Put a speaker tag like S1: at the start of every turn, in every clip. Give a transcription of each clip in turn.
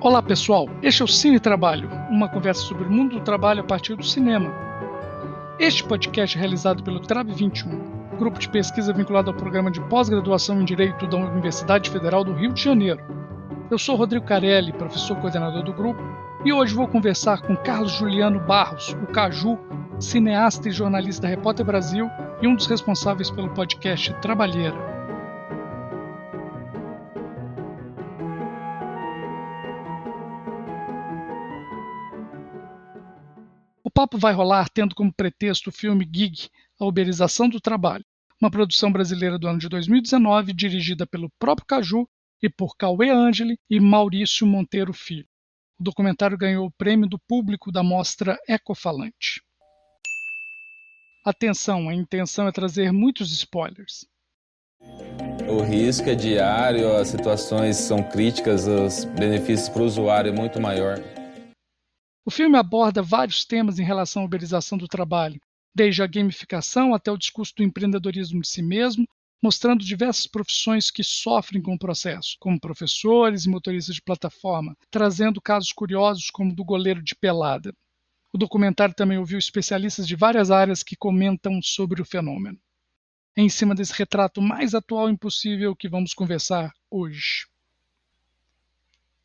S1: Olá pessoal, este é o Cine Trabalho, uma conversa sobre o mundo do trabalho a partir do cinema. Este podcast é realizado pelo TRAB 21, grupo de pesquisa vinculado ao programa de pós-graduação em Direito da Universidade Federal do Rio de Janeiro. Eu sou Rodrigo Carelli, professor coordenador do grupo, e hoje vou conversar com Carlos Juliano Barros, o Caju, cineasta e jornalista da Repórter Brasil e um dos responsáveis pelo podcast Trabalheira. Papo vai rolar tendo como pretexto o filme Gig, A Uberização do Trabalho, uma produção brasileira do ano de 2019 dirigida pelo próprio Caju e por Cauê Angeli e Maurício Monteiro Filho. O documentário ganhou o prêmio do público da mostra Ecofalante. Atenção, a intenção é trazer muitos spoilers.
S2: O risco é diário, as situações são críticas, os benefícios para o usuário é muito maior.
S1: O filme aborda vários temas em relação à uberização do trabalho, desde a gamificação até o discurso do empreendedorismo de si mesmo, mostrando diversas profissões que sofrem com o processo, como professores e motoristas de plataforma, trazendo casos curiosos como o do goleiro de pelada. O documentário também ouviu especialistas de várias áreas que comentam sobre o fenômeno. É em cima desse retrato mais atual impossível que vamos conversar hoje.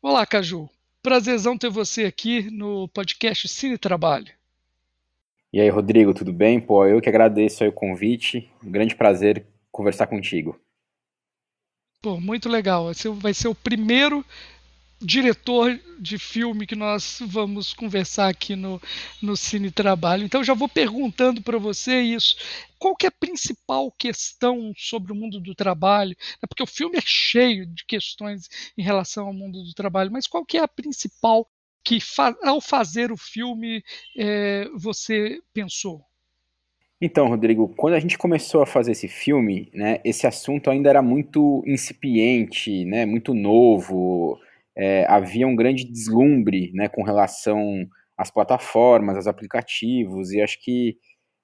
S1: Olá, Caju. Prazerzão ter você aqui no podcast Cine Trabalho.
S3: E aí, Rodrigo, tudo bem? Pô, eu que agradeço o convite. Um grande prazer conversar contigo.
S1: Pô, muito legal. Esse vai ser o primeiro diretor de filme que nós vamos conversar aqui no, no Cine Trabalho. Então já vou perguntando para você isso. Qual que é a principal questão sobre o mundo do trabalho? É porque o filme é cheio de questões em relação ao mundo do trabalho, mas qual que é a principal que ao fazer o filme é, você pensou?
S3: Então, Rodrigo, quando a gente começou a fazer esse filme, né, esse assunto ainda era muito incipiente, né, muito novo é, havia um grande deslumbre né, com relação às plataformas, aos aplicativos, e acho que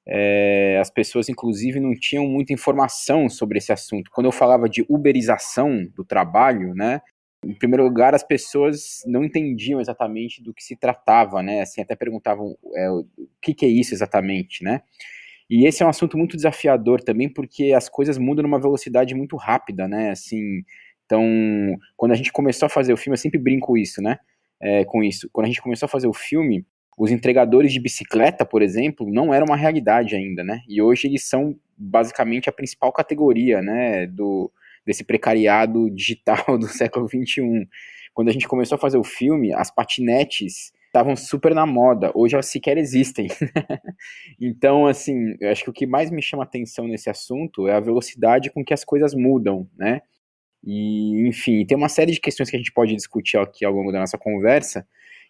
S3: é, as pessoas, inclusive, não tinham muita informação sobre esse assunto. Quando eu falava de uberização do trabalho, né, em primeiro lugar, as pessoas não entendiam exatamente do que se tratava, né, assim, até perguntavam é, o que, que é isso exatamente, né, e esse é um assunto muito desafiador também, porque as coisas mudam numa velocidade muito rápida, né, assim, então, quando a gente começou a fazer o filme, eu sempre brinco isso, né? É, com isso. Quando a gente começou a fazer o filme, os entregadores de bicicleta, por exemplo, não eram uma realidade ainda, né? E hoje eles são basicamente a principal categoria, né? Do, desse precariado digital do século XXI. Quando a gente começou a fazer o filme, as patinetes estavam super na moda. Hoje elas sequer existem. então, assim, eu acho que o que mais me chama atenção nesse assunto é a velocidade com que as coisas mudam, né? E, enfim, tem uma série de questões que a gente pode discutir aqui ao longo da nossa conversa.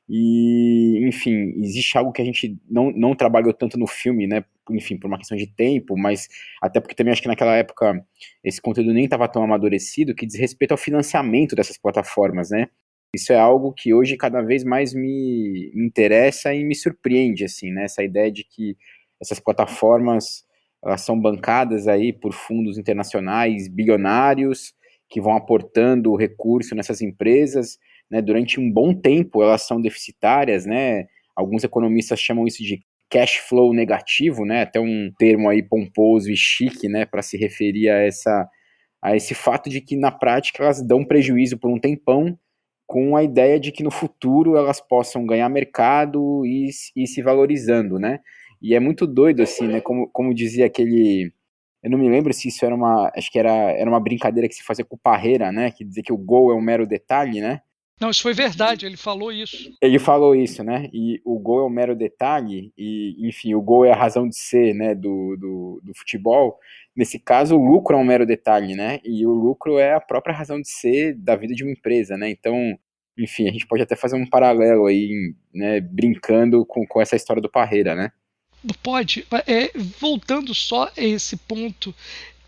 S3: E, enfim, existe algo que a gente não, não trabalhou tanto no filme, né? Enfim, por uma questão de tempo, mas até porque também acho que naquela época esse conteúdo nem estava tão amadurecido, que diz respeito ao financiamento dessas plataformas, né? Isso é algo que hoje cada vez mais me, interessa e me surpreende, assim, né? Essa ideia de que essas plataformas elas são bancadas aí por fundos internacionais bilionários que vão aportando recurso nessas empresas, né, durante um bom tempo elas são deficitárias, né, alguns economistas chamam isso de cash flow negativo, né, até um termo aí pomposo e chique, né, para se referir a essa a esse fato de que na prática elas dão prejuízo por um tempão, com a ideia de que no futuro elas possam ganhar mercado e, e se valorizando, né? E é muito doido assim, né? Como, como dizia aquele eu não me lembro se isso era uma. Acho que era, era uma brincadeira que se fazia com o Parreira, né? Que dizia que o gol é um mero detalhe, né?
S1: Não, isso foi verdade, ele falou isso.
S3: Ele falou isso, né? E o gol é um mero detalhe, e, enfim, o gol é a razão de ser, né, do, do, do futebol. Nesse caso, o lucro é um mero detalhe, né? E o lucro é a própria razão de ser da vida de uma empresa, né? Então, enfim, a gente pode até fazer um paralelo aí, né, brincando com, com essa história do Parreira, né?
S1: Pode. É, voltando só a esse ponto,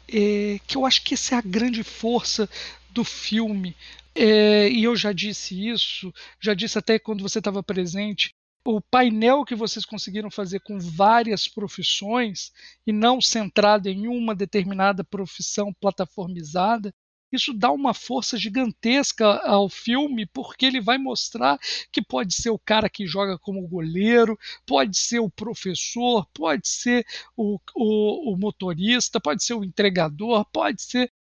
S1: é, que eu acho que essa é a grande força do filme. É, e eu já disse isso, já disse até quando você estava presente. O painel que vocês conseguiram fazer com várias profissões e não centrado em uma determinada profissão plataformizada isso dá uma força gigantesca ao filme, porque ele vai mostrar que pode ser o cara que joga como goleiro, pode ser o professor, pode ser o, o, o motorista, pode ser o entregador, pode ser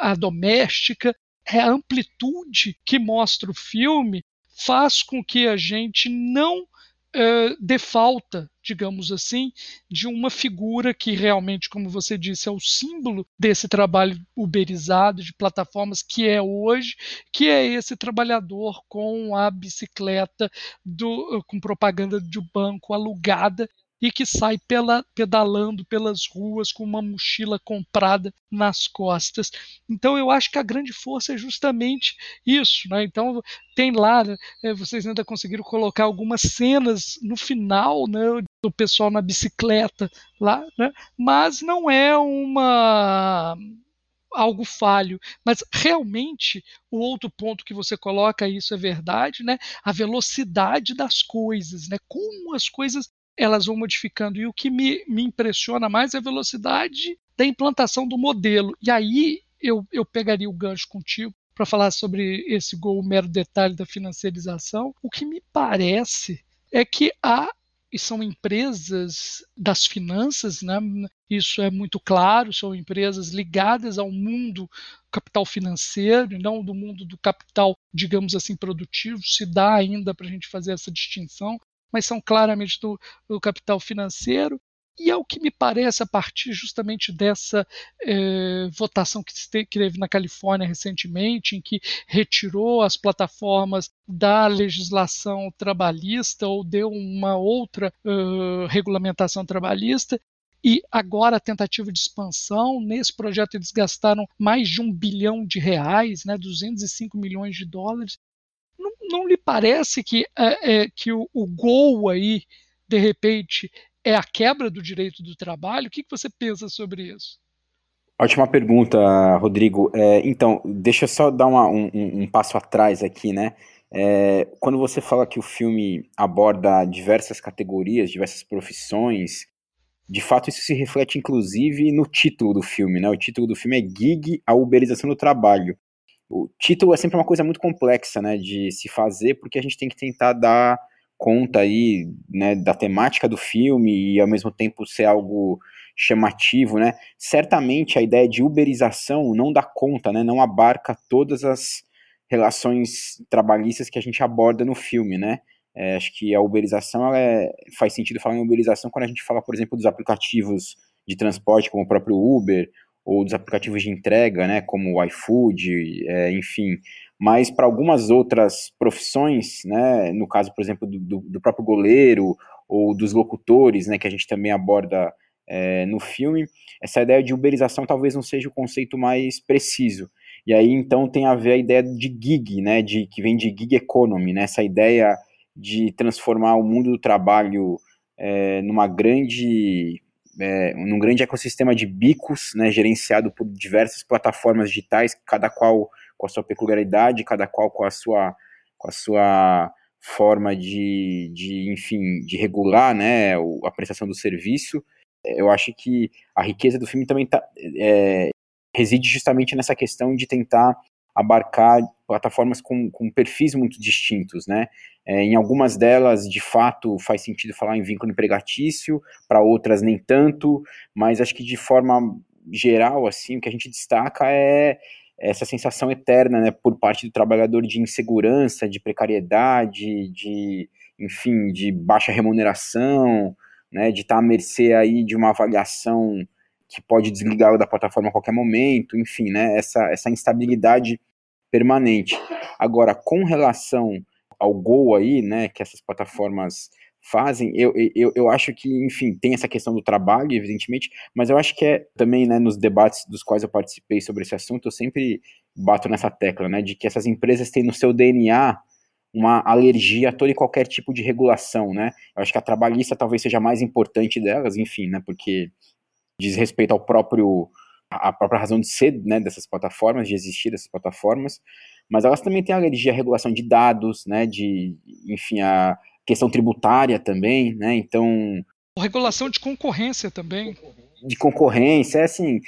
S1: a doméstica. É a amplitude que mostra o filme faz com que a gente não uh, dê falta, digamos assim, de uma figura que realmente, como você disse, é o símbolo desse trabalho uberizado de plataformas que é hoje, que é esse trabalhador com a bicicleta do, com propaganda de banco alugada e que sai pela, pedalando pelas ruas com uma mochila comprada nas costas. Então eu acho que a grande força é justamente isso. Né? Então tem lá, né, eh, vocês ainda conseguiram colocar algumas cenas no final né, do pessoal na bicicleta lá, né? mas não é uma algo falho, mas realmente o outro ponto que você coloca, isso é verdade, né? A velocidade das coisas, né? Como as coisas elas vão modificando. E o que me, me impressiona mais é a velocidade da implantação do modelo. E aí eu, eu pegaria o gancho contigo para falar sobre esse gol, o mero detalhe da financiarização. O que me parece é que há e são empresas das finanças, né? isso é muito claro, são empresas ligadas ao mundo capital financeiro, não do mundo do capital, digamos assim, produtivo. Se dá ainda para a gente fazer essa distinção, mas são claramente do, do capital financeiro. E é o que me parece, a partir justamente dessa eh, votação que teve na Califórnia recentemente, em que retirou as plataformas da legislação trabalhista ou deu uma outra regulamentação trabalhista, e agora a tentativa de expansão. Nesse projeto eles gastaram mais de um bilhão de reais, né, 205 milhões de dólares, não, lhe parece que, é, é, que o, o gol aí, de repente, é a quebra do direito do trabalho? O que, que você pensa sobre isso?
S3: Ótima pergunta, Rodrigo. É, então, deixa eu só dar uma, um, um, passo atrás aqui, né? É, quando você fala que o filme aborda diversas categorias, diversas profissões, de fato isso se reflete inclusive no título do filme, né? O título do filme é Gig, a uberização do trabalho o título é sempre uma coisa muito complexa, né, de se fazer, porque a gente tem que tentar dar conta aí, né, da temática do filme e ao mesmo tempo ser algo chamativo, né? Certamente a ideia de uberização não dá conta, né, não abarca todas as relações trabalhistas que a gente aborda no filme, né? É, acho que a uberização é, faz sentido falar em uberização quando a gente fala, por exemplo, dos aplicativos de transporte, como o próprio Uber, ou dos aplicativos de entrega, né, como o iFood, é, enfim. Mas para algumas outras profissões, né, no caso, por exemplo, do, do, próprio goleiro ou dos locutores, né, que a gente também aborda é, no filme, essa ideia de uberização talvez não seja o conceito mais preciso. E aí então tem a ver a ideia de gig, né, de que vem de gig economy, né, essa ideia de transformar o mundo do trabalho é, numa grande é, num grande ecossistema de bicos, né, gerenciado por diversas plataformas digitais, cada qual com a sua peculiaridade, cada qual com a sua, com a sua forma de, de, enfim, de regular, né, a prestação do serviço. Eu acho que a riqueza do filme também tá, é, reside justamente nessa questão de tentar abarcar plataformas com, com perfis muito distintos, né? É, em algumas delas, de fato, faz sentido falar em vínculo empregatício, para outras nem tanto, mas acho que de forma geral, assim, o que a gente destaca é essa sensação eterna, né, por parte do trabalhador de insegurança, de precariedade, de, enfim, de baixa remuneração, né, de estar à mercê aí de uma avaliação que pode desligar da plataforma a qualquer momento, enfim, né, essa, essa instabilidade permanente. Agora, com relação ao Gol aí, né, que essas plataformas fazem, eu, eu, eu acho que, enfim, tem essa questão do trabalho, evidentemente, mas eu acho que é também, né, nos debates dos quais eu participei sobre esse assunto, eu sempre bato nessa tecla, né, de que essas empresas têm no seu DNA uma alergia a todo e qualquer tipo de regulação, né, eu acho que a trabalhista talvez seja a mais importante delas, enfim, né, porque diz respeito ao próprio a própria razão de ser né, dessas plataformas, de existir dessas plataformas, mas elas também têm alergia à regulação de dados, né, de, enfim, a questão tributária também, né, então...
S1: Regulação de concorrência também.
S3: De concorrência, é assim,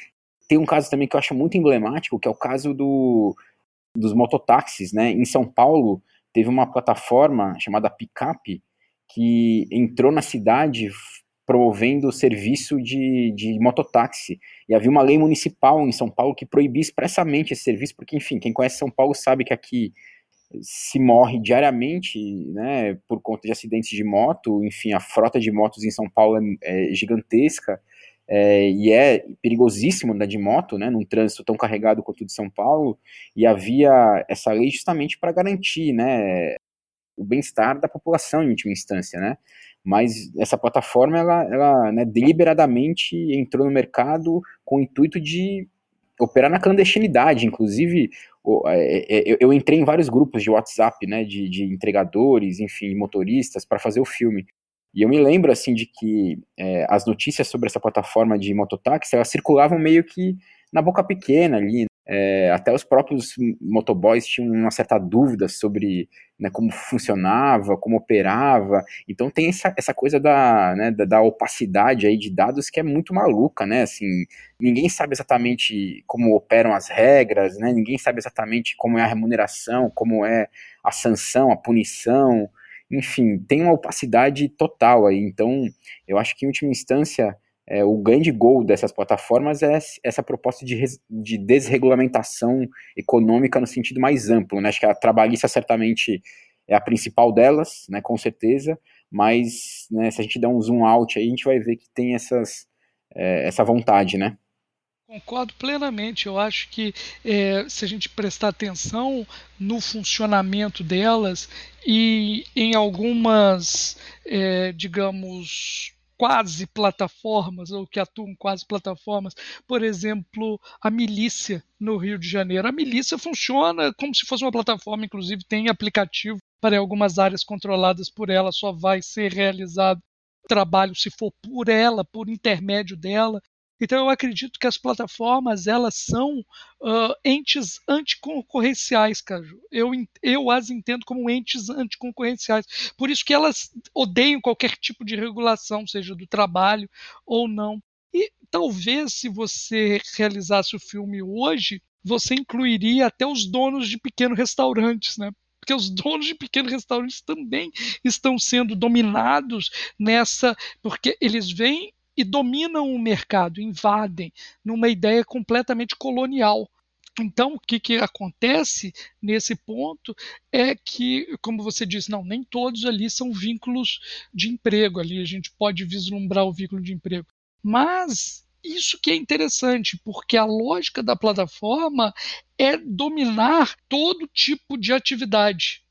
S3: tem um caso também que eu acho muito emblemático, que é o caso do, dos mototáxis, né? Em São Paulo, teve uma plataforma chamada Picap que entrou na cidade promovendo serviço de, de mototáxi. E havia uma lei municipal em São Paulo que proibia expressamente esse serviço, porque, enfim, quem conhece São Paulo sabe que aqui se morre diariamente, né, por conta de acidentes de moto, enfim, a frota de motos em São Paulo é, é gigantesca, é, e é perigosíssimo andar de moto, né, num trânsito tão carregado quanto o de São Paulo, e havia essa lei justamente para garantir, né, o bem-estar da população em última instância, né, mas essa plataforma, ela, ela né, deliberadamente entrou no mercado com o intuito de operar na clandestinidade, inclusive é, é, eu entrei em vários grupos de WhatsApp, né, de, de entregadores, enfim, motoristas, para fazer o filme. E eu me lembro, assim, de que é, as notícias sobre essa plataforma de mototáxi, elas circulavam meio que na boca pequena ali, é, até os próprios motoboys tinham uma certa dúvida sobre né, como funcionava, como operava. Então tem essa, essa coisa da, né, da, da, opacidade aí de dados que é muito maluca, né? Assim, ninguém sabe exatamente como operam as regras, né? Ninguém sabe exatamente como é a remuneração, como é a sanção, a punição. Enfim, tem uma opacidade total aí. Então, eu acho que em última instância é, o grande gol dessas plataformas é essa proposta de, de desregulamentação econômica no sentido mais amplo. Né? Acho que a trabalhista certamente é a principal delas, né, com certeza, mas né, se a gente der um zoom out aí, a gente vai ver que tem essas, é, essa vontade, né?
S1: Concordo plenamente. Eu acho que é, se a gente prestar atenção no funcionamento delas e em algumas, é, digamos, quase plataformas, ou que atuam quase plataformas, por exemplo, a milícia no Rio de Janeiro. A milícia funciona como se fosse uma plataforma, inclusive tem aplicativo para algumas áreas controladas por ela, só vai ser realizado trabalho se for por ela, por intermédio dela. Então eu acredito que as plataformas elas são uh, entes anticoncorrenciais, Caju. Eu, eu as entendo como entes anticoncorrenciais. Por isso que elas odeiam qualquer tipo de regulação, seja do trabalho ou não. E talvez se você realizasse o filme hoje, você incluiria até os donos de pequenos restaurantes, né? porque os donos de pequenos restaurantes também estão sendo dominados nessa, porque eles vêm e dominam o mercado, invadem, numa ideia completamente colonial. Então, o que, que acontece nesse ponto é que, como você disse, não, nem todos ali são vínculos de emprego, ali a gente pode vislumbrar o vínculo de emprego. Mas isso que é interessante, porque a lógica da plataforma é dominar todo tipo de atividade.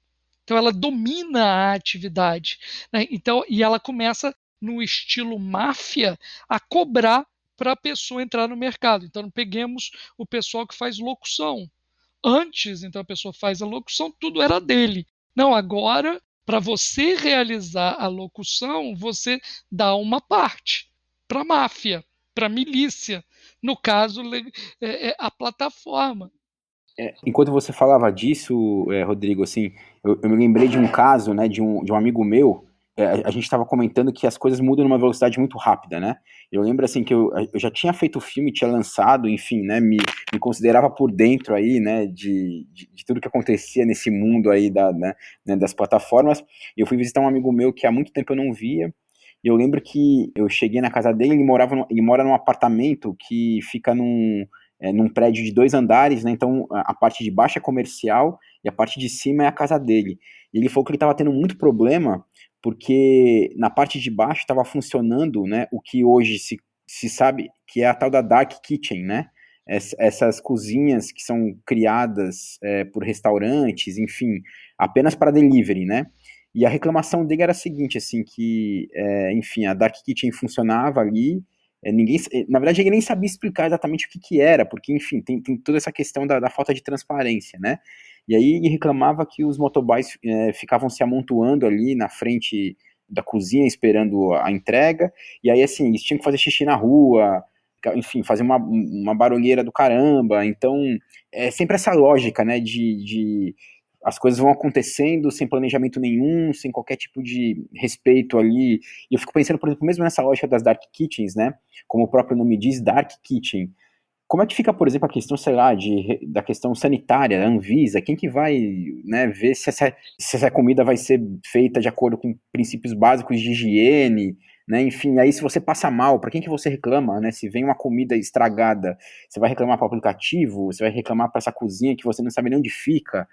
S1: Então ela domina a atividade. Né? Então, e ela começa no estilo máfia, a cobrar para a pessoa entrar no mercado. Então, peguemos o pessoal que faz locução. Antes, então, a pessoa faz a locução, tudo era dele. Não, agora, para você realizar a locução, você dá uma parte para a máfia, para a milícia. No caso, é, é a plataforma.
S3: É, enquanto você falava disso, é, Rodrigo, assim, eu, eu, me lembrei de um caso, né, de um, de um amigo meu é, a gente estava comentando que as coisas mudam numa velocidade muito rápida, né? Eu lembro assim que eu, eu já tinha feito o filme, tinha lançado, enfim, né? Me, me considerava por dentro aí, né? De, de, de tudo que acontecia nesse mundo aí da, né, né, das plataformas. Eu fui visitar um amigo meu que há muito tempo eu não via. E eu lembro que eu cheguei na casa dele, ele morava, ele mora num apartamento que fica num, é, num prédio de dois andares, né? Então a parte de baixo é comercial e a parte de cima é a casa dele. E ele falou que ele estava tendo muito problema porque na parte de baixo estava funcionando né, o que hoje se, se sabe que é a tal da Dark Kitchen, né? essas cozinhas que são criadas é, por restaurantes, enfim, apenas para delivery, né? E a reclamação dele era a seguinte, assim, que, é, enfim, a Dark Kitchen funcionava ali, é, ninguém, na verdade ele nem sabia explicar exatamente o que, que era, porque, enfim, tem, tem toda essa questão da, da falta de transparência, né? E aí ele reclamava que os motoboys é, ficavam se amontoando ali na frente da cozinha esperando a entrega, e aí assim, eles tinham que fazer xixi na rua, enfim, fazer uma, uma barulheira do caramba, então é sempre essa lógica, né, de, de as coisas vão acontecendo sem planejamento nenhum, sem qualquer tipo de respeito ali, e eu fico pensando, por exemplo, mesmo nessa lógica das dark kitchens, né, como o próprio nome diz, dark kitchen, como é que fica, por exemplo, a questão, sei lá, de, da questão sanitária, da Anvisa? Quem que vai né, ver se essa, se essa comida vai ser feita de acordo com princípios básicos de higiene? Né? Enfim, aí se você passa mal, para quem que você reclama? Né? Se vem uma comida estragada, você vai reclamar para o aplicativo? Você vai reclamar para essa cozinha que você não sabe nem onde fica?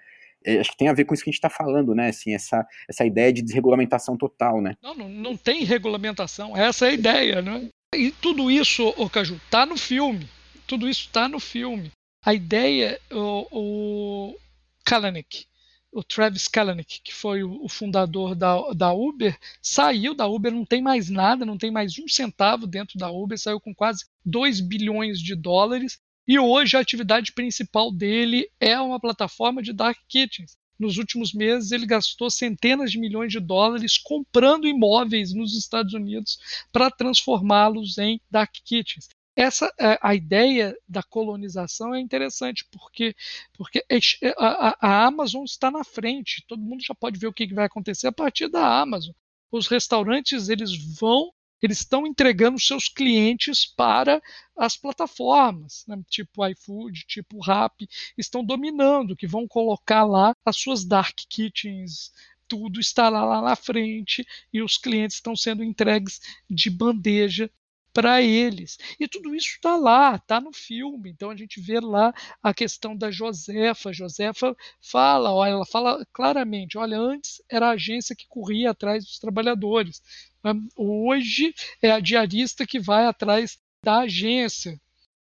S3: É, acho que tem a ver com isso que a gente está falando, né? Assim, essa, essa ideia de desregulamentação total, né?
S1: Não, não, não tem regulamentação, essa é a ideia, né? E tudo isso, o Caju, tá no filme tudo isso está no filme. A ideia, o, o Kalanick, o Travis Kalanick, que foi o, fundador da, da Uber, saiu da Uber, não tem mais nada, não tem mais um centavo dentro da Uber, saiu com quase 2 bilhões de dólares. E hoje a atividade principal dele é uma plataforma de dark kitchens. Nos últimos meses, ele gastou centenas de milhões de dólares comprando imóveis nos Estados Unidos para transformá-los em dark kitchens essa é, a ideia da colonização é interessante porque porque é, a, a, Amazon está na frente. Todo mundo já pode ver o que vai acontecer a partir da Amazon. Os restaurantes eles vão eles estão entregando seus clientes para as plataformas, né? tipo iFood, tipo Rappi, estão dominando, que vão colocar lá as suas dark kitchens, tudo está lá, lá na frente e os clientes estão sendo entregues de bandeja para eles. E tudo isso está lá, está no filme. Então a gente vê lá a questão da Josefa. Josefa fala, ela fala claramente: olha, antes era a agência que corria atrás dos trabalhadores. Hoje é a diarista que vai atrás da agência.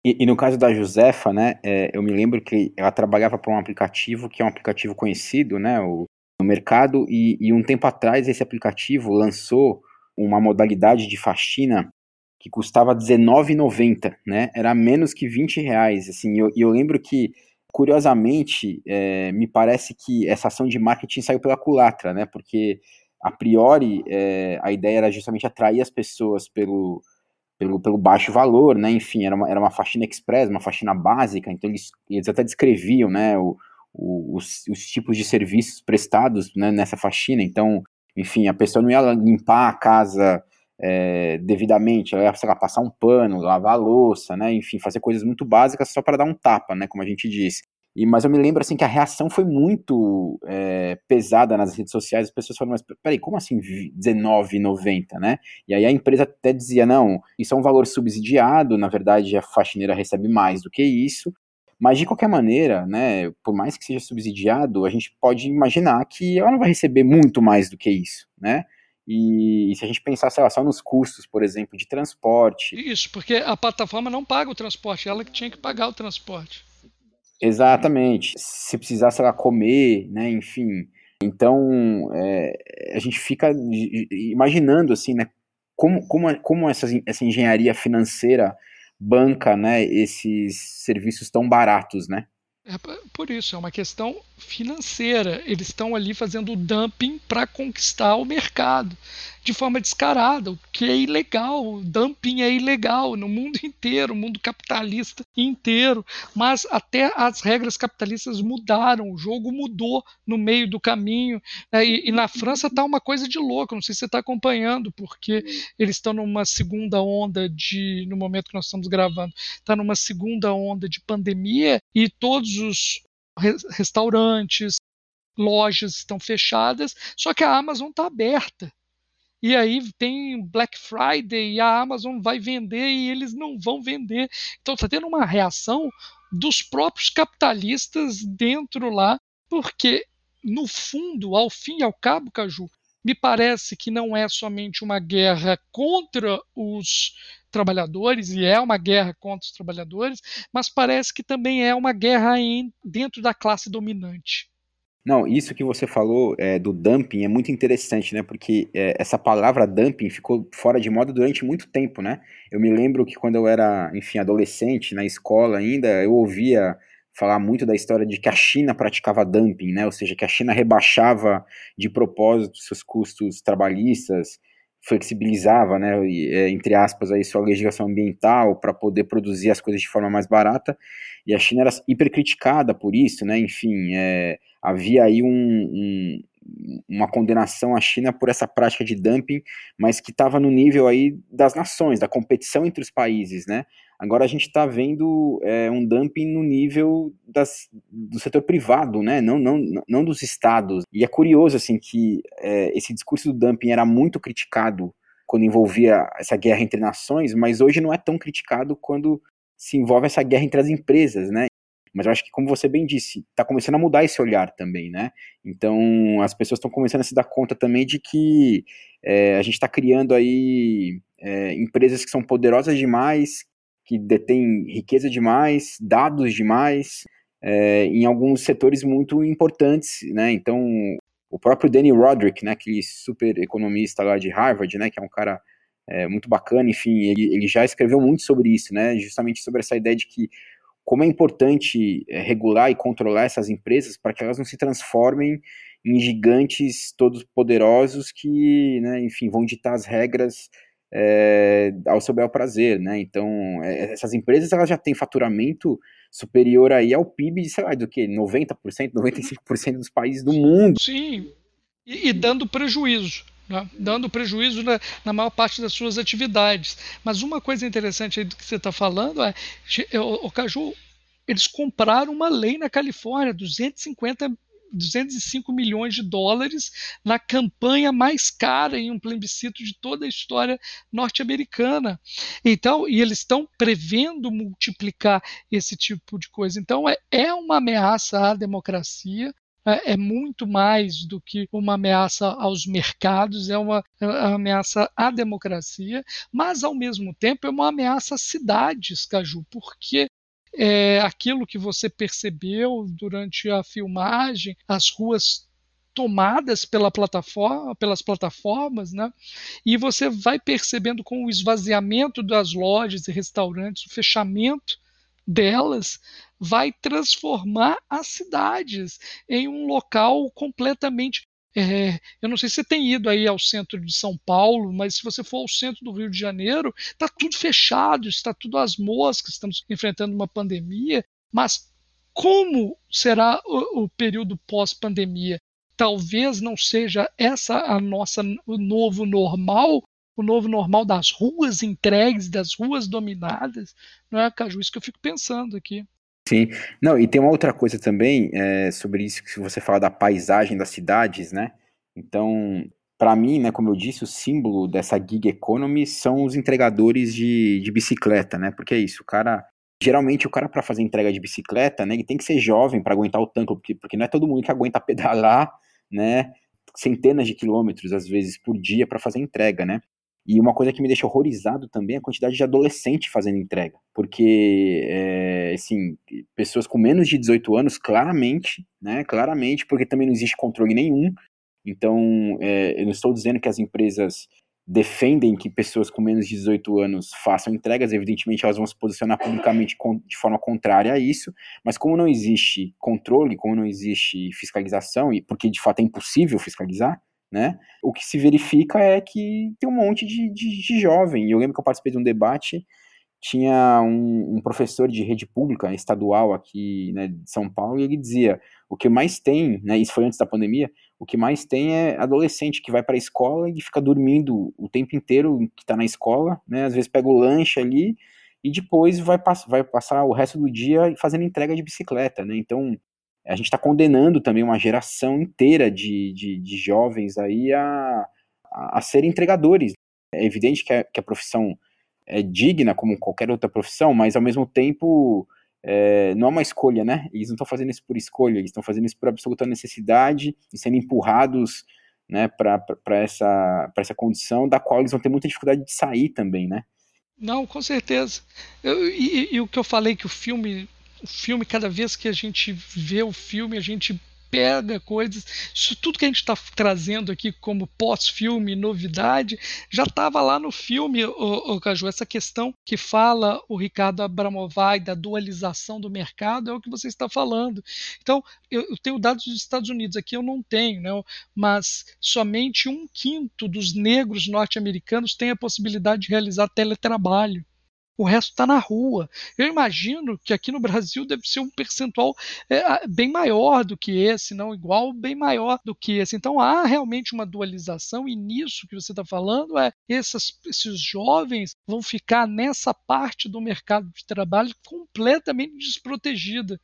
S3: E, e no caso da Josefa, né, é, eu me lembro que ela trabalhava para um aplicativo que é um aplicativo conhecido, né, o, no mercado, e, e um tempo atrás esse aplicativo lançou uma modalidade de faxina que custava R$19,90, né? Era menos que 20 reais, assim. E eu, eu, lembro que, curiosamente, é, me parece que essa ação de marketing saiu pela culatra, né? Porque, a priori, é, a ideia era justamente atrair as pessoas pelo, pelo, pelo baixo valor, né? Enfim, era uma, era uma faxina express, uma faxina básica, então eles, eles até descreviam, né? O, o, os, os tipos de serviços prestados né, nessa faxina. Então, enfim, a pessoa não ia limpar a casa é, devidamente, ela ia, sei lá, passar um pano, lavar a louça, né, enfim, fazer coisas muito básicas só para dar um tapa, né, como a gente disse. E, mas eu me lembro assim que a reação foi muito é, pesada nas redes sociais, as pessoas falaram, mas peraí, como assim R$19,90, né? E aí a empresa até dizia, não, isso é um valor subsidiado, na verdade a faxineira recebe mais do que isso, mas de qualquer maneira, né, por mais que seja subsidiado, a gente pode imaginar que ela não vai receber muito mais do que isso, né? E, e, se a gente pensar, sei lá, só nos custos, por exemplo, de transporte.
S1: Isso, porque a plataforma não paga o transporte, ela que tinha que pagar o transporte.
S3: Exatamente. Se precisar, sei lá, comer, né, enfim. Então, é, a gente fica imaginando, assim, né, como, como, como essa, essa engenharia financeira banca, né, esses serviços tão baratos, né?
S1: É por isso, é uma questão financeira. Eles estão ali fazendo dumping para conquistar o mercado de forma descarada, o que é ilegal. O dumping é ilegal no mundo inteiro, no mundo capitalista inteiro. Mas até as regras capitalistas mudaram, o jogo mudou no meio do caminho. Né? E, e, na França está uma coisa de louco, não sei se você está acompanhando, porque eles estão numa segunda onda de. no momento que nós estamos gravando, está numa segunda onda de pandemia e todos os restaurantes, lojas estão fechadas, só que a Amazon está aberta. E aí tem Black Friday e a Amazon vai vender e eles não vão vender. Então está tendo uma reação dos próprios capitalistas dentro lá, porque no fundo, ao fim e ao cabo, Caju, me parece que não é somente uma guerra contra os trabalhadores, e é uma guerra contra os trabalhadores, mas parece que também é uma guerra em, dentro da classe dominante.
S3: Não, isso que você falou é, do dumping é muito interessante, né? Porque é, essa palavra dumping ficou fora de moda durante muito tempo, né? Eu me lembro que quando eu era, enfim, adolescente, na escola ainda, eu ouvia falar muito da história de que a China praticava dumping, né? Ou seja, que a China rebaixava de propósito seus custos trabalhistas flexibilizava, né, é, entre aspas, aí sua legislação ambiental para poder produzir as coisas de forma mais barata, e a China era hipercriticada por isso, né, enfim, é, havia aí um, um, uma condenação à China por essa prática de dumping, mas que estava no nível aí das nações, da competição entre os países, né, Agora a gente está vendo é, um dumping no nível das, do setor privado, né? Não, não, não dos estados. E é curioso assim que é, esse discurso do dumping era muito criticado quando envolvia essa guerra entre nações, mas hoje não é tão criticado quando se envolve essa guerra entre as empresas, né? Mas eu acho que, como você bem disse, está começando a mudar esse olhar também, né? Então, as pessoas estão começando a se dar conta também de que é, a gente está criando aí é, empresas que são poderosas demais, que detêm riqueza demais, dados demais, é, em alguns setores muito importantes, né? Então, o próprio Danny Roderick, né, aquele super economista lá de Harvard, né, que é um cara é, muito bacana, enfim, ele, ele já escreveu muito sobre isso, né, justamente sobre essa ideia de que como é importante é, regular e controlar essas empresas para que elas não se transformem em gigantes todos poderosos que, né, enfim, vão ditar as regras é, ao seu bel prazer, né? Então, é, essas empresas elas já têm faturamento superior aí ao PIB de, sei lá, do que 90%, 95% dos países do mundo.
S1: Sim, e, e dando prejuízo. Né? dando prejuízo na, na, maior parte das suas atividades. Mas uma coisa interessante aí do que você está falando é, o, o Caju, eles compraram uma lei na Califórnia, 250 205 milhões de dólares na campanha mais cara em um plebiscito de toda a história norte-americana. Então, e eles estão prevendo multiplicar esse tipo de coisa. Então, é, é uma ameaça à democracia, é, é muito mais do que uma ameaça aos mercados, é é uma, ameaça à democracia, mas ao mesmo tempo é uma ameaça às cidades, Caju, porque é, aquilo que você percebeu durante a filmagem, as ruas tomadas pela plataforma, pelas plataformas, né? E você vai percebendo com o esvaziamento das lojas e restaurantes, o fechamento delas, vai transformar as cidades em um local completamente é, eu não sei se você tem ido aí ao centro de São Paulo, mas se você for ao centro do Rio de Janeiro, está tudo fechado, está tudo às moscas, estamos enfrentando uma pandemia. Mas como será o, o período pós-pandemia? Talvez não seja essa a nossa o novo normal, o novo normal das ruas entregues, das ruas dominadas, não é, Caju? Isso que eu fico pensando aqui.
S3: Sim, não, e tem uma outra coisa também é, sobre isso que você fala da paisagem das cidades, né? Então, para mim, né, como eu disse, o símbolo dessa gig economy são os entregadores de, de bicicleta, né? Porque é isso, o cara geralmente o cara para fazer entrega de bicicleta, né, ele tem que ser jovem para aguentar o tanque, porque, porque não é todo mundo que aguenta pedalar, né, centenas de quilômetros às vezes por dia para fazer entrega, né? E uma coisa que me deixa horrorizado também é a quantidade de adolescente fazendo entrega. Porque, é, assim, pessoas com menos de 18 anos, claramente, né? Claramente, porque também não existe controle nenhum. Então, é, eu não estou dizendo que as empresas defendem que pessoas com menos de 18 anos façam entregas, evidentemente elas vão se posicionar publicamente de forma contrária a isso, mas como não existe controle, como não existe fiscalização, e porque de fato é impossível fiscalizar, né? O que se verifica é que tem um monte de, de, de jovem. Eu lembro que eu participei de um debate, tinha um, um professor de rede pública estadual aqui né, de São Paulo, e ele dizia: o que mais tem, né, isso foi antes da pandemia, o que mais tem é adolescente que vai para a escola e fica dormindo o tempo inteiro que está na escola, né? Às vezes pega o lanche ali e depois vai, pass vai passar o resto do dia fazendo entrega de bicicleta, né? Então, a gente está condenando também uma geração inteira de, de, de jovens aí a, a, a serem entregadores. É evidente que a, que a profissão é digna como qualquer outra profissão, mas ao mesmo tempo é, não é uma escolha, né? Eles não estão fazendo isso por escolha, eles estão fazendo isso por absoluta necessidade e sendo empurrados né, para essa, essa condição da qual eles vão ter muita dificuldade de sair também, né?
S1: Não, com certeza. Eu, e, e, o que eu falei que o filme o filme, cada vez que a gente vê o filme, a gente pega coisas. Isso tudo que a gente está trazendo aqui como pós-filme, novidade, já estava lá no filme, o, o Caju. Essa questão que fala o Ricardo Abramovay da dualização do mercado é o que você está falando. Então, eu, eu tenho dados dos Estados Unidos, aqui eu não tenho, né? mas somente um quinto dos negros norte-americanos tem a possibilidade de realizar teletrabalho. O resto está na rua. Eu imagino que aqui no Brasil deve ser um percentual é, bem maior do que esse, não igual, bem maior do que esse. Então há realmente uma dualização, e nisso que você está falando é esses, esses jovens vão ficar nessa parte do mercado de trabalho completamente desprotegida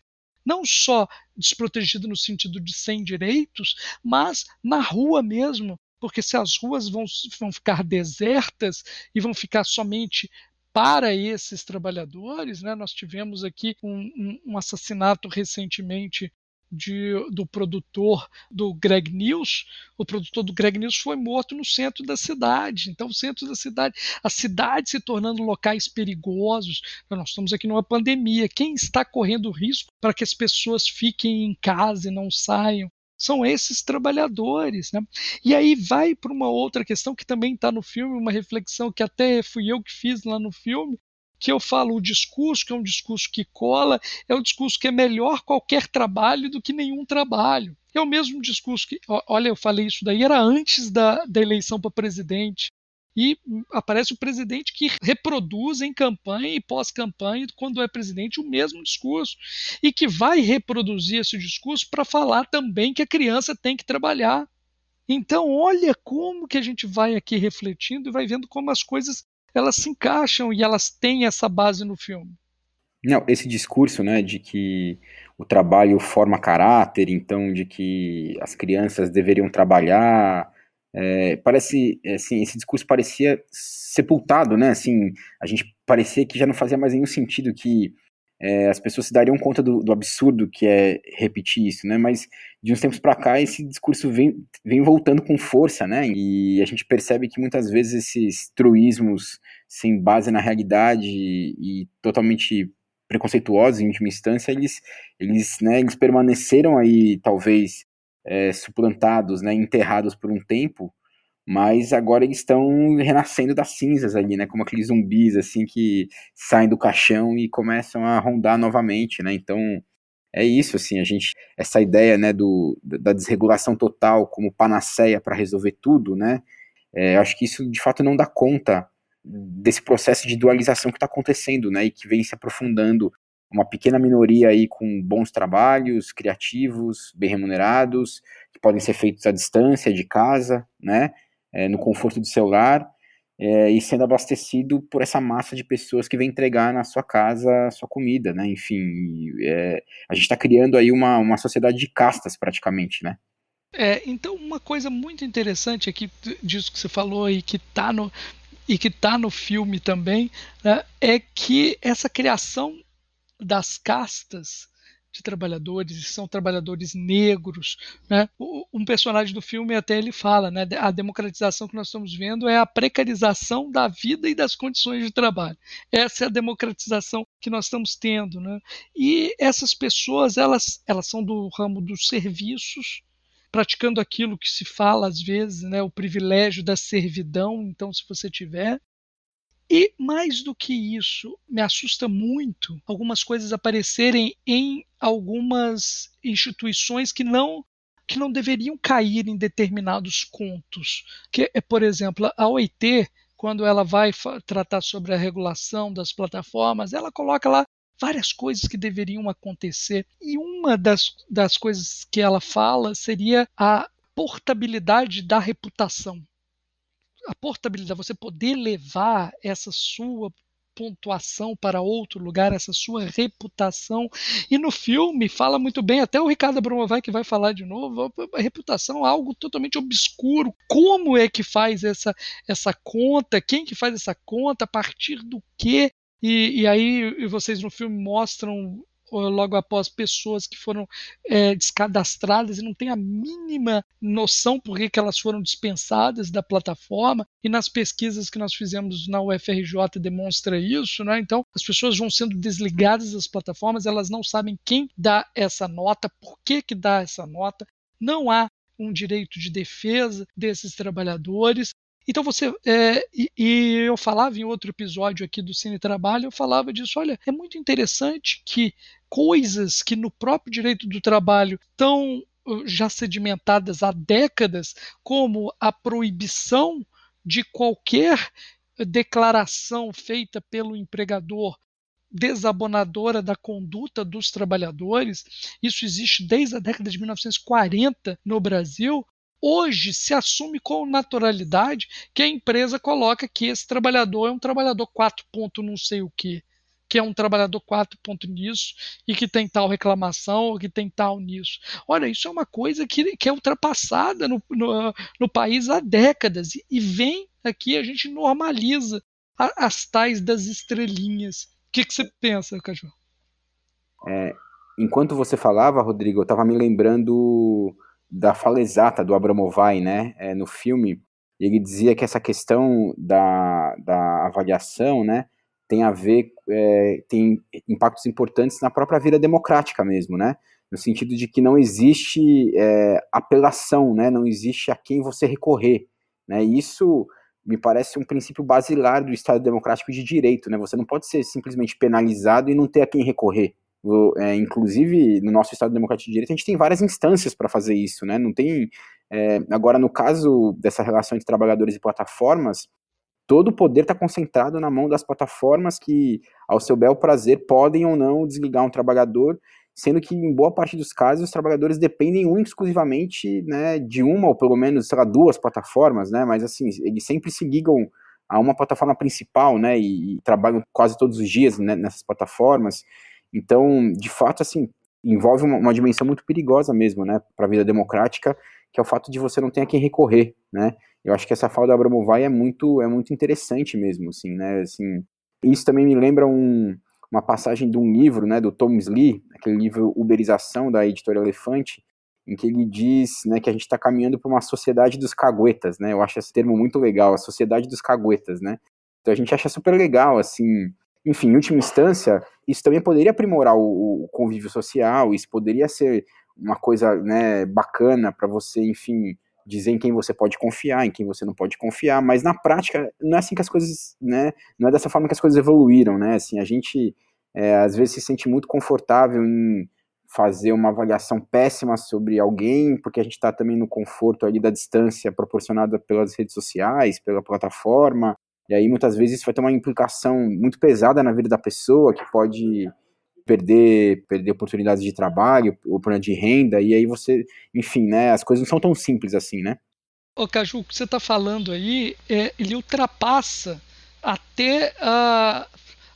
S1: não só desprotegida no sentido de sem direitos, mas na rua mesmo, porque se as ruas vão, vão ficar desertas e vão ficar somente para esses trabalhadores, né? Nós tivemos aqui um, um, assassinato recentemente de, do produtor do Greg News, o produtor do Greg News foi morto no centro da cidade. Então, o centro da cidade, a cidade se tornando locais perigosos. Nós estamos aqui numa pandemia. Quem está correndo risco para que as pessoas fiquem em casa e não saiam? São esses trabalhadores. Né? E aí vai para uma outra questão que também está no filme, uma reflexão que até fui eu que fiz lá no filme, que eu falo o discurso, que é um discurso que cola, é o discurso que é melhor qualquer trabalho do que nenhum trabalho. É o mesmo discurso que, olha, eu falei isso daí, era antes da, da eleição para presidente e aparece o presidente que reproduz em campanha e pós-campanha, quando é presidente, o mesmo discurso e que vai reproduzir esse discurso para falar também que a criança tem que trabalhar. Então, olha como que a gente vai aqui refletindo e vai vendo como as coisas elas se encaixam e elas têm essa base no filme.
S3: Não, esse discurso, né, de que o trabalho forma caráter, então de que as crianças deveriam trabalhar, é, parece, assim, esse discurso parecia sepultado, né? Assim, a gente parecia que já não fazia mais nenhum sentido que é, as pessoas se dariam conta do, do, absurdo que é repetir isso, né? Mas de uns tempos para cá esse discurso vem, vem voltando com força, né? E a gente percebe que muitas vezes esses truísmos sem base na realidade e, e totalmente preconceituosos em última instância, eles, eles, né, eles permaneceram aí talvez é, suplantados, né, enterrados por um tempo, mas agora eles estão renascendo das cinzas ali, né, como aqueles zumbis assim que saem do caixão e começam a rondar novamente, né? Então é isso assim, a gente essa ideia, né, do da desregulação total como panaceia para resolver tudo, né? É, acho que isso de fato não dá conta desse processo de dualização que está acontecendo, né, e que vem se aprofundando uma pequena minoria aí com bons trabalhos, criativos, bem remunerados, que podem ser feitos à distância de casa, né, é, no conforto do celular, é, e sendo abastecido por essa massa de pessoas que vem entregar na sua casa a sua comida, né, enfim, é, a gente está criando aí uma, uma sociedade de castas praticamente, né.
S1: É, então uma coisa muito interessante aqui disso que você falou aí que está no e que está no filme também, né, é que essa criação das castas de trabalhadores, são trabalhadores negros, né? Um personagem do filme até ele fala, né? A democratização que nós estamos vendo é a precarização da vida e das condições de trabalho. Essa é a democratização que nós estamos tendo, né? E essas pessoas, elas, elas são do ramo dos serviços, praticando aquilo que se fala às vezes, né? O privilégio da servidão. Então, se você tiver e mais do que isso, me assusta muito algumas coisas aparecerem em algumas instituições que não que não deveriam cair em determinados contos. Que é, por exemplo, a OIT, quando ela vai tratar sobre a regulação das plataformas, ela coloca lá várias coisas que deveriam acontecer. E uma das, das coisas que ela fala seria a portabilidade da reputação a portabilidade, você poder levar essa sua pontuação para outro lugar, essa sua reputação. E no filme fala muito bem, até o Ricardo Bromovai que vai falar de novo, a reputação é algo totalmente obscuro. Como é que faz essa, essa conta? Quem que faz essa conta? A partir do quê? E, e aí vocês no filme mostram logo após pessoas que foram é, descadastradas e não têm a mínima noção por que, que elas foram dispensadas da plataforma. E nas pesquisas que nós fizemos na UFRJ demonstra isso, né? Então, as pessoas vão sendo desligadas das plataformas, elas não sabem quem dá essa nota, por que, que dá essa nota. Não há um direito de defesa desses trabalhadores. Então você é, e, e, eu falava em outro episódio aqui do Cine Trabalho, eu falava disso. Olha, é muito interessante que coisas que no próprio direito do trabalho estão uh, já sedimentadas há décadas, como a proibição de qualquer declaração feita pelo empregador desabonadora da conduta dos trabalhadores, isso existe desde a década de 1940 no Brasil, hoje se assume com naturalidade que a empresa coloca que esse trabalhador é um trabalhador 4 ponto não sei o que, que é um trabalhador 4 ponto nisso e que tem tal reclamação que tem tal nisso. Olha, isso é uma coisa que, que é ultrapassada no, no, no país há décadas e, e vem aqui a gente normaliza a, as tais das estrelinhas que, que você pensa, Caju?
S3: É, enquanto você falava, Rodrigo, eu estava me lembrando da fala exata do Abramovay, né, é, no filme, ele dizia que essa questão da, da avaliação, né, tem a ver, é, tem impactos importantes na própria vida democrática mesmo, né, no sentido de que não existe é, apelação, né, não existe a quem você recorrer, né, isso me parece um princípio basilar do Estado Democrático de Direito, né? Você não pode ser simplesmente penalizado e não ter a quem recorrer. É, inclusive, no nosso Estado Democrático de Direito, a gente tem várias instâncias para fazer isso, né? Não tem. É, agora, no caso dessa relação entre trabalhadores e plataformas, todo o poder está concentrado na mão das plataformas que, ao seu bel prazer, podem ou não desligar um trabalhador sendo que em boa parte dos casos os trabalhadores dependem única exclusivamente né, de uma ou pelo menos, sei lá, duas plataformas, né, mas assim, eles sempre se ligam a uma plataforma principal, né, e, e trabalham quase todos os dias né, nessas plataformas, então, de fato, assim, envolve uma, uma dimensão muito perigosa mesmo, né, para a vida democrática, que é o fato de você não ter a quem recorrer, né, eu acho que essa fala do Abramovay é muito, é muito interessante mesmo, assim, né, assim, isso também me lembra um, uma passagem de um livro, né, do Thomas Lee, aquele livro Uberização da editora Elefante, em que ele diz, né, que a gente está caminhando para uma sociedade dos caguetas, né? Eu acho esse termo muito legal, a sociedade dos caguetas, né? Então a gente acha super legal, assim. Enfim, em última instância, isso também poderia aprimorar o, o convívio social, isso poderia ser uma coisa, né, bacana para você, enfim, dizer em quem você pode confiar, em quem você não pode confiar, mas na prática não é assim que as coisas, né, não é dessa forma que as coisas evoluíram, né, assim, a gente é, às vezes se sente muito confortável em fazer uma avaliação péssima sobre alguém, porque a gente está também no conforto ali da distância proporcionada pelas redes sociais, pela plataforma, e aí muitas vezes isso vai ter uma implicação muito pesada na vida da pessoa, que pode perder, perder oportunidades de trabalho, oportunidade de renda, e aí você, enfim, né, as coisas não são tão simples assim, né?
S1: Ô Caju, o que você está falando aí, é, ele ultrapassa até a,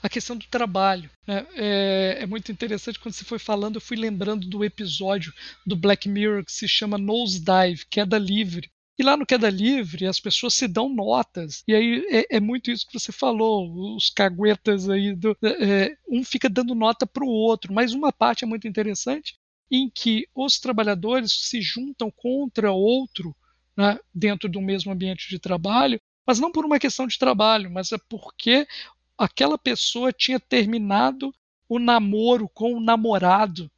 S1: a questão do trabalho. Né? É, é, muito interessante quando você foi falando, eu fui lembrando do episódio do Black Mirror que se chama Nosedive, queda livre, e lá no Queda Livre, as pessoas se dão notas. E aí é, é muito isso que você falou, os caguetas aí, do, é, é um fica dando nota para o outro. Mas uma parte é muito interessante em que os trabalhadores se juntam contra outro né, dentro do mesmo ambiente de trabalho, mas não por uma questão de trabalho, mas é porque aquela pessoa tinha terminado o namoro com o namorado.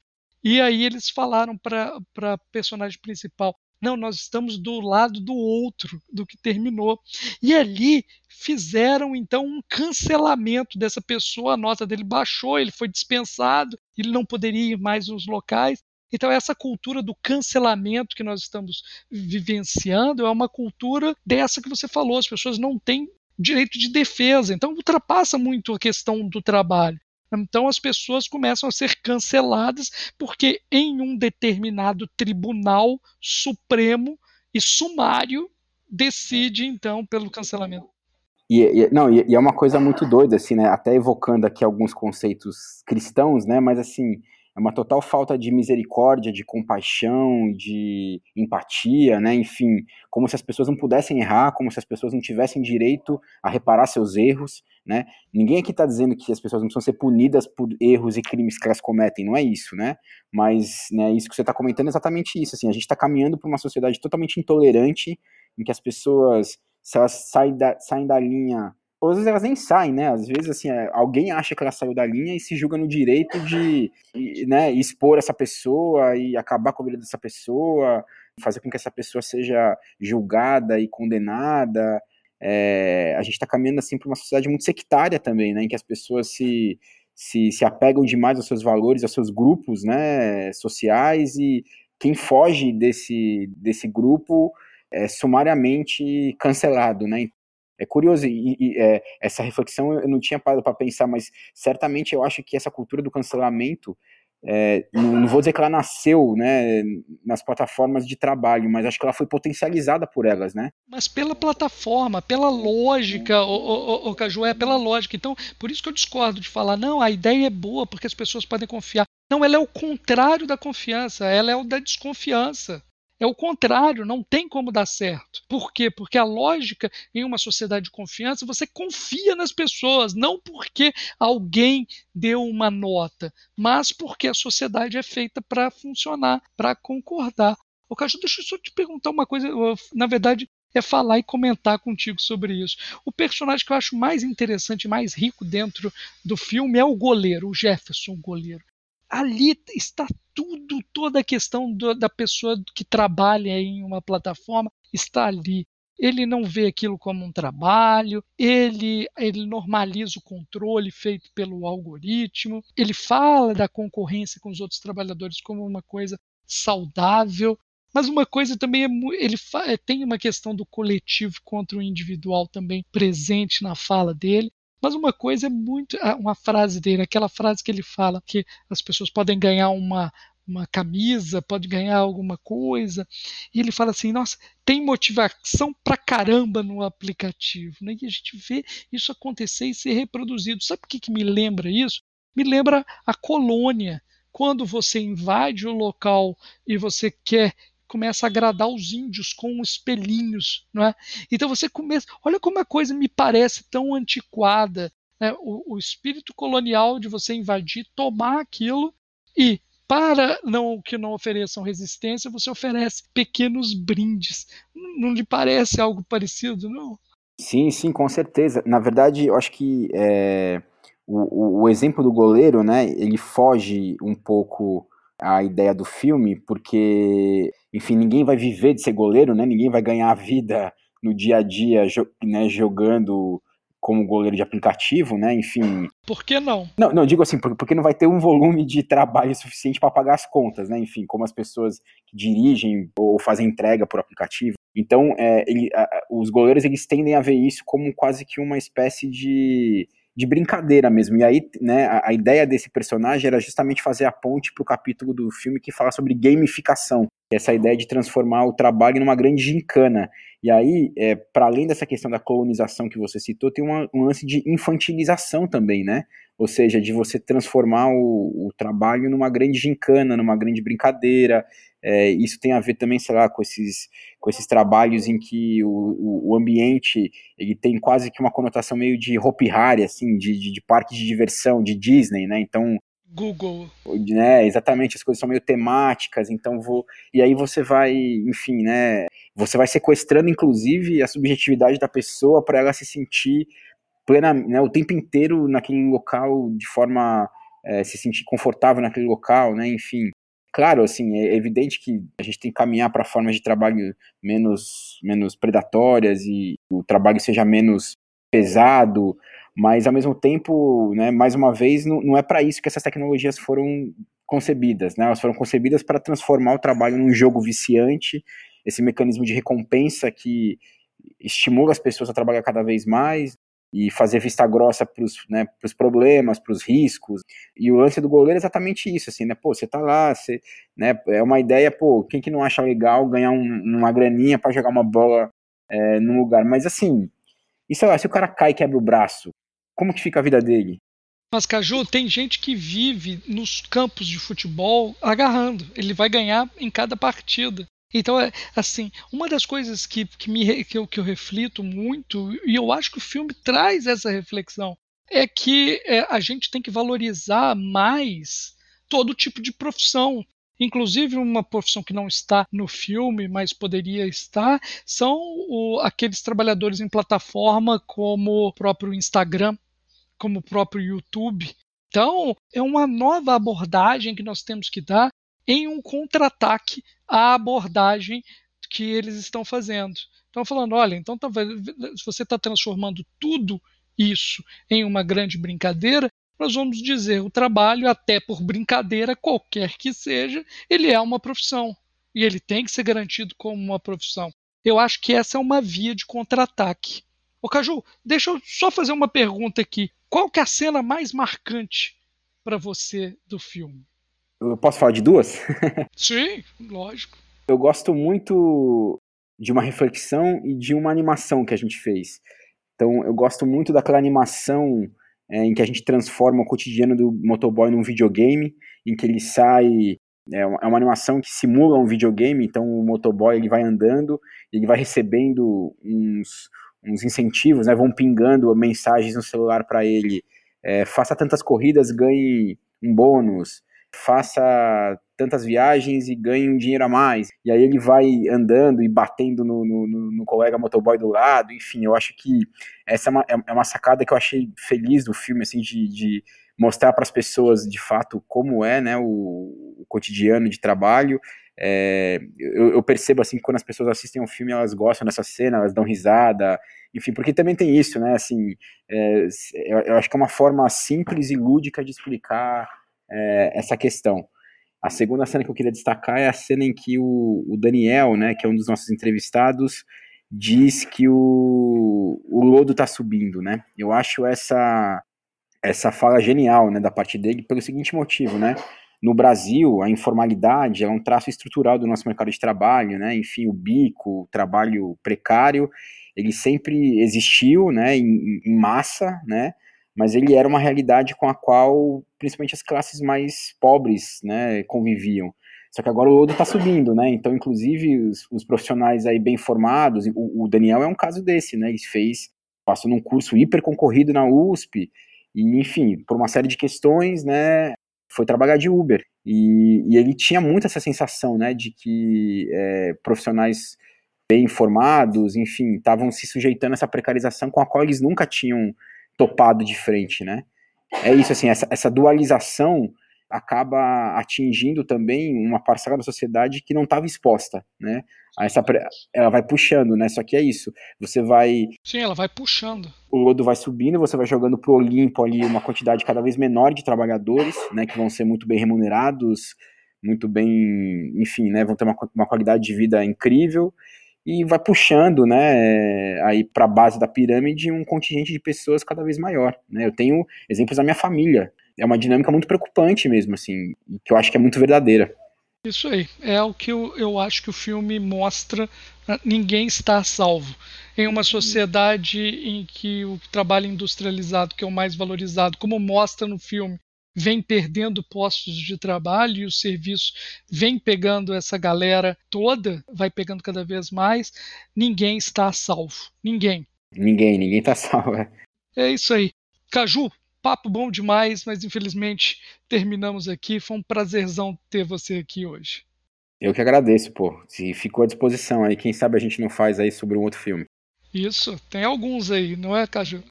S1: E aí eles falaram para a personagem principal: não, nós estamos do lado do outro, do que terminou. E ali fizeram então um cancelamento dessa pessoa, a nota dele baixou, ele foi dispensado, ele não poderia ir mais nos locais. Então, essa cultura do cancelamento que nós estamos vivenciando é uma cultura dessa que você falou: as pessoas não têm direito de defesa. Então, ultrapassa muito a questão do trabalho. Então as pessoas começam a ser canceladas porque em um determinado tribunal supremo e sumário decide então pelo cancelamento.
S3: E, e não, e, e, é uma coisa muito doida, assim, né? Até evocando aqui alguns conceitos cristãos, né? Mas assim, é uma total falta de misericórdia, de compaixão, de empatia, né? Enfim, como se as pessoas não pudessem errar, como se as pessoas não tivessem direito a reparar seus erros, né? Ninguém aqui está dizendo que as pessoas não precisam ser punidas por erros e crimes que elas cometem, não é isso, né? Mas, né, isso que você está comentando é exatamente isso, assim, a gente está caminhando para uma sociedade totalmente intolerante, em que as pessoas, se elas saem da, saem da linha às vezes elas nem saem, né? Às vezes, assim, é, alguém acha que ela saiu da linha e se julga no direito de né, expor essa pessoa e acabar com a vida dessa pessoa, fazer com que essa pessoa seja julgada e condenada. É, a gente está caminhando, assim, para uma sociedade muito sectária também, né? Em que as pessoas se, se, se apegam demais aos seus valores, aos seus grupos, né? Sociais e quem foge desse, desse grupo é sumariamente cancelado, né? É curioso, e, e é, essa reflexão eu não tinha parado para pensar, mas certamente eu acho que essa cultura do cancelamento, é, não, não, vou dizer que ela nasceu né, nas plataformas de trabalho, mas acho que ela foi potencializada por elas, né?
S1: Mas pela plataforma, pela lógica, o, o, o Caju, é pela lógica. Então, por isso que eu discordo de falar, não, a ideia é boa porque as pessoas podem confiar. Não, ela é o contrário da confiança, ela é o da desconfiança. É o contrário, não tem como dar certo. Por quê? Porque a lógica em uma sociedade de confiança, você confia nas pessoas, não porque alguém deu uma nota, mas porque a sociedade é feita para funcionar, para concordar. O Caju, deixa eu só te perguntar uma coisa, na verdade, é falar e comentar contigo sobre isso. O personagem que eu acho mais interessante, mais rico dentro do filme é o goleiro, o Jefferson, o goleiro ali está tudo, toda a questão do, da pessoa que trabalha em uma plataforma está ali. Ele não vê aquilo como um trabalho, ele, ele normaliza o controle feito pelo algoritmo, ele fala da concorrência com os outros trabalhadores como uma coisa saudável, mas uma coisa também é ele é, tem uma questão do coletivo contra o individual também presente na fala dele. Mas uma coisa é muito. Ah, uma frase dele, aquela frase que ele fala que as pessoas podem ganhar uma, uma camisa, pode ganhar alguma coisa. E ele fala assim: nossa, tem motivação pra caramba no aplicativo. Né? E a gente vê isso acontecer e ser reproduzido. Sabe o que, que me lembra isso? Me lembra a colônia. Quando você invade o local e você quer começa a agradar os índios com espelhinhos, não é? Então você começa, olha como a coisa me parece tão antiquada, né? o, o espírito colonial de você invadir, tomar aquilo e para não que não ofereçam resistência, você oferece pequenos brindes. Não lhe parece algo parecido, não?
S3: Sim, sim, com certeza. Na verdade, eu acho que é, o, o, exemplo do goleiro, né, ele foge um pouco a ideia do filme, porque, enfim, ninguém vai viver de ser goleiro, né? Ninguém vai ganhar a vida no dia a dia né, jogando como goleiro de aplicativo, né? Enfim.
S1: Por que não?
S3: Não, não digo assim, porque não vai ter um volume de trabalho suficiente para pagar as contas, né? Enfim, como as pessoas que dirigem ou fazem entrega por aplicativo. Então, é, ele, a, os goleiros eles tendem a ver isso como quase que uma espécie de de brincadeira mesmo. E aí, né, a, a ideia desse personagem era justamente fazer a ponte para o capítulo do filme que fala sobre gamificação. Essa ideia de transformar o trabalho numa grande gincana. E aí, é, para além dessa questão da colonização que você citou, tem uma, um lance de infantilização também, né? Ou seja, de você transformar o, o trabalho numa grande gincana, numa grande brincadeira, é, isso tem a ver também, sei lá, com esses, com esses trabalhos em que o, o, ambiente ele tem quase que uma conotação meio de Hopi assim, de, de, de parque de diversão, de Disney, né? Então,
S1: Google.
S3: Né, exatamente, as coisas são meio temáticas, então vou. E aí você vai, enfim, né? Você vai sequestrando, inclusive, a subjetividade da pessoa para ela se sentir plena, né, o tempo inteiro naquele local de forma. É, se sentir confortável naquele local, né? Enfim. Claro, assim, é evidente que a gente tem que caminhar para formas de trabalho menos, menos predatórias e o trabalho seja menos pesado, mas ao mesmo tempo, né, mais uma vez, não, não é para isso que essas tecnologias foram concebidas, né? Elas foram concebidas para transformar o trabalho num jogo viciante, esse mecanismo de recompensa que estimula as pessoas a trabalhar cada vez mais, e fazer vista grossa para os né, problemas, para os riscos. E o lance do goleiro é exatamente isso, assim, né? Pô, você tá lá, você, né, é uma ideia, pô, quem que não acha legal ganhar um, uma graninha para jogar uma bola é, num lugar? Mas assim, sei lá, se o cara cai e quebra o braço, como que fica a vida dele?
S1: Mas, Caju, tem gente que vive nos campos de futebol agarrando. Ele vai ganhar em cada partida. Então, é, assim, uma das coisas que, que, me, que, eu, que eu reflito muito, e eu acho que o filme traz essa reflexão, é que é, a gente tem que valorizar mais todo tipo de profissão. Inclusive, uma profissão que não está no filme, mas poderia estar, são o, aqueles trabalhadores em plataforma como o próprio Instagram, como o próprio YouTube. Então, é uma nova abordagem que nós temos que dar em um contra-ataque à abordagem que eles estão fazendo. Estão falando, olha, então tá, você está transformando tudo isso em uma grande brincadeira, nós vamos dizer o trabalho, até por brincadeira qualquer que seja, ele é uma profissão e ele tem que ser garantido como uma profissão. Eu acho que essa é uma via de contra-ataque. Ô Caju, deixa eu só fazer uma pergunta aqui. Qual que é a cena mais marcante para você do filme?
S3: Eu posso falar de duas?
S1: Sim, lógico.
S3: Eu gosto muito de uma reflexão e de uma animação que a gente fez. Então, eu gosto muito daquela animação é, em que a gente transforma o cotidiano do motoboy num videogame, em que ele sai é uma, é uma animação que simula um videogame, então o motoboy ele vai andando, ele vai recebendo uns, uns incentivos, né, vão pingando mensagens no celular para ele, é, faça tantas corridas, ganhe um bônus, faça tantas viagens e ganhe um dinheiro a mais. E aí ele vai andando e batendo no, no, no colega motoboy do lado, enfim, eu acho que essa é uma, é, é uma sacada que eu achei feliz do filme, assim, de, de mostrar para as pessoas de fato como é né, o, o cotidiano de trabalho. É, eu, eu, percebo assim que quando as pessoas assistem um filme elas gostam dessa cena, elas dão risada, enfim, porque também tem isso, né? Assim, é, eu, eu, acho que é uma forma simples e lúdica de explicar é, essa questão. A segunda cena que eu queria destacar é a cena em que o, o Daniel, né, que é um dos nossos entrevistados, diz que o, o lodo está subindo, né? Eu acho essa essa fala genial, né, da parte dele pelo seguinte motivo, né? No Brasil, a informalidade é um traço estrutural do nosso mercado de trabalho, né? Enfim, o bico, o trabalho precário, ele sempre existiu, né, em, em massa, né? Mas ele era uma realidade com a qual, principalmente as classes mais pobres, né, conviviam. Só que agora o lodo está subindo, né? Então, inclusive, os, os, profissionais aí bem formados, o, o, Daniel é um caso desse, né? Ele fez, passou num curso hiper concorrido na USP, e, enfim, por uma série de questões, né, foi trabalhar de Uber. E, e ele tinha muito essa sensação, né, de que é, profissionais bem informados, enfim, estavam se sujeitando a essa precarização com a qual eles nunca tinham topado de frente, né. É isso, assim, essa, essa dualização acaba atingindo também uma parcela da sociedade que não estava exposta, né? A essa, ela vai puxando, né? Só que é isso. Você vai.
S1: Sim, ela vai puxando.
S3: O lodo vai subindo, você vai jogando pro Olimpo ali uma quantidade cada vez menor de trabalhadores, né? Que vão ser muito bem remunerados, muito bem. Enfim, né? Vão ter uma, uma qualidade de vida incrível e vai puxando, né, aí para a base da pirâmide um contingente de pessoas cada vez maior, né? Eu tenho exemplos da minha família, é uma dinâmica muito preocupante mesmo, assim, que eu acho que é muito verdadeira.
S1: Isso aí, é o que eu, eu acho que o filme mostra. Né, ninguém está salvo. Em uma sociedade em que o trabalho industrializado, que é o mais valorizado, como mostra no filme, vem perdendo postos de trabalho e o serviço vem pegando essa galera toda, vai pegando cada vez mais, ninguém está salvo. Ninguém.
S3: Ninguém, ninguém está salvo.
S1: É. é isso aí. Caju, papo bom demais, mas infelizmente terminamos aqui. Foi um prazerzão ter você aqui hoje.
S3: Eu que agradeço, pô. Se ficou à disposição aí, quem sabe a gente não faz aí sobre um outro filme.
S1: Isso, tem alguns aí, não é, Caju?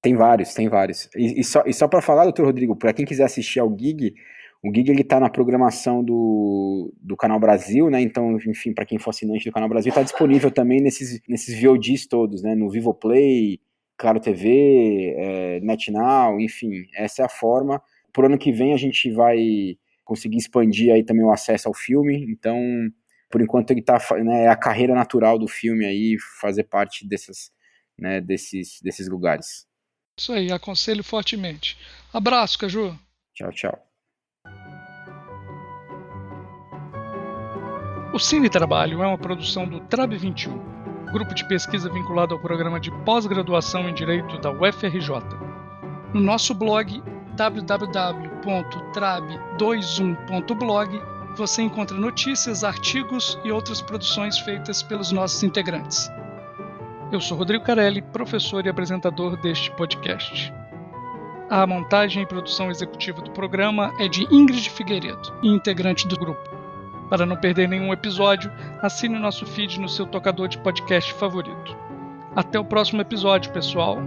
S3: Tem vários, tem vários. E, e só, e só para falar, doutor Rodrigo, para quem quiser assistir ao Gig, o Gig ele tá na programação do, do Canal Brasil, né? Então, enfim, para quem for assinante do Canal Brasil, está disponível também nesses, nesses VODs todos, né? No Vivoplay, Claro TV, é, NetNow, enfim, essa é a forma. Por ano que vem a gente vai conseguir expandir aí também o acesso ao filme, então, por enquanto ele tá, né, é a carreira natural do filme aí, fazer parte dessas, né, desses, desses lugares.
S1: Isso aí, aconselho fortemente. Abraço, Caju.
S3: Tchau, tchau.
S1: O Cine Trabalho é uma produção do Trab 21 grupo de pesquisa vinculado ao programa de pós-graduação em Direito da UFRJ. No nosso blog www.trab21.blog você encontra notícias, artigos e outras produções feitas pelos nossos integrantes. Eu sou Rodrigo Carelli, professor e apresentador deste podcast. A montagem e produção executiva do programa é de Ingrid Figueiredo, integrante do grupo. Para não perder nenhum episódio, assine o nosso feed no seu tocador de podcast favorito. Até o próximo episódio, pessoal!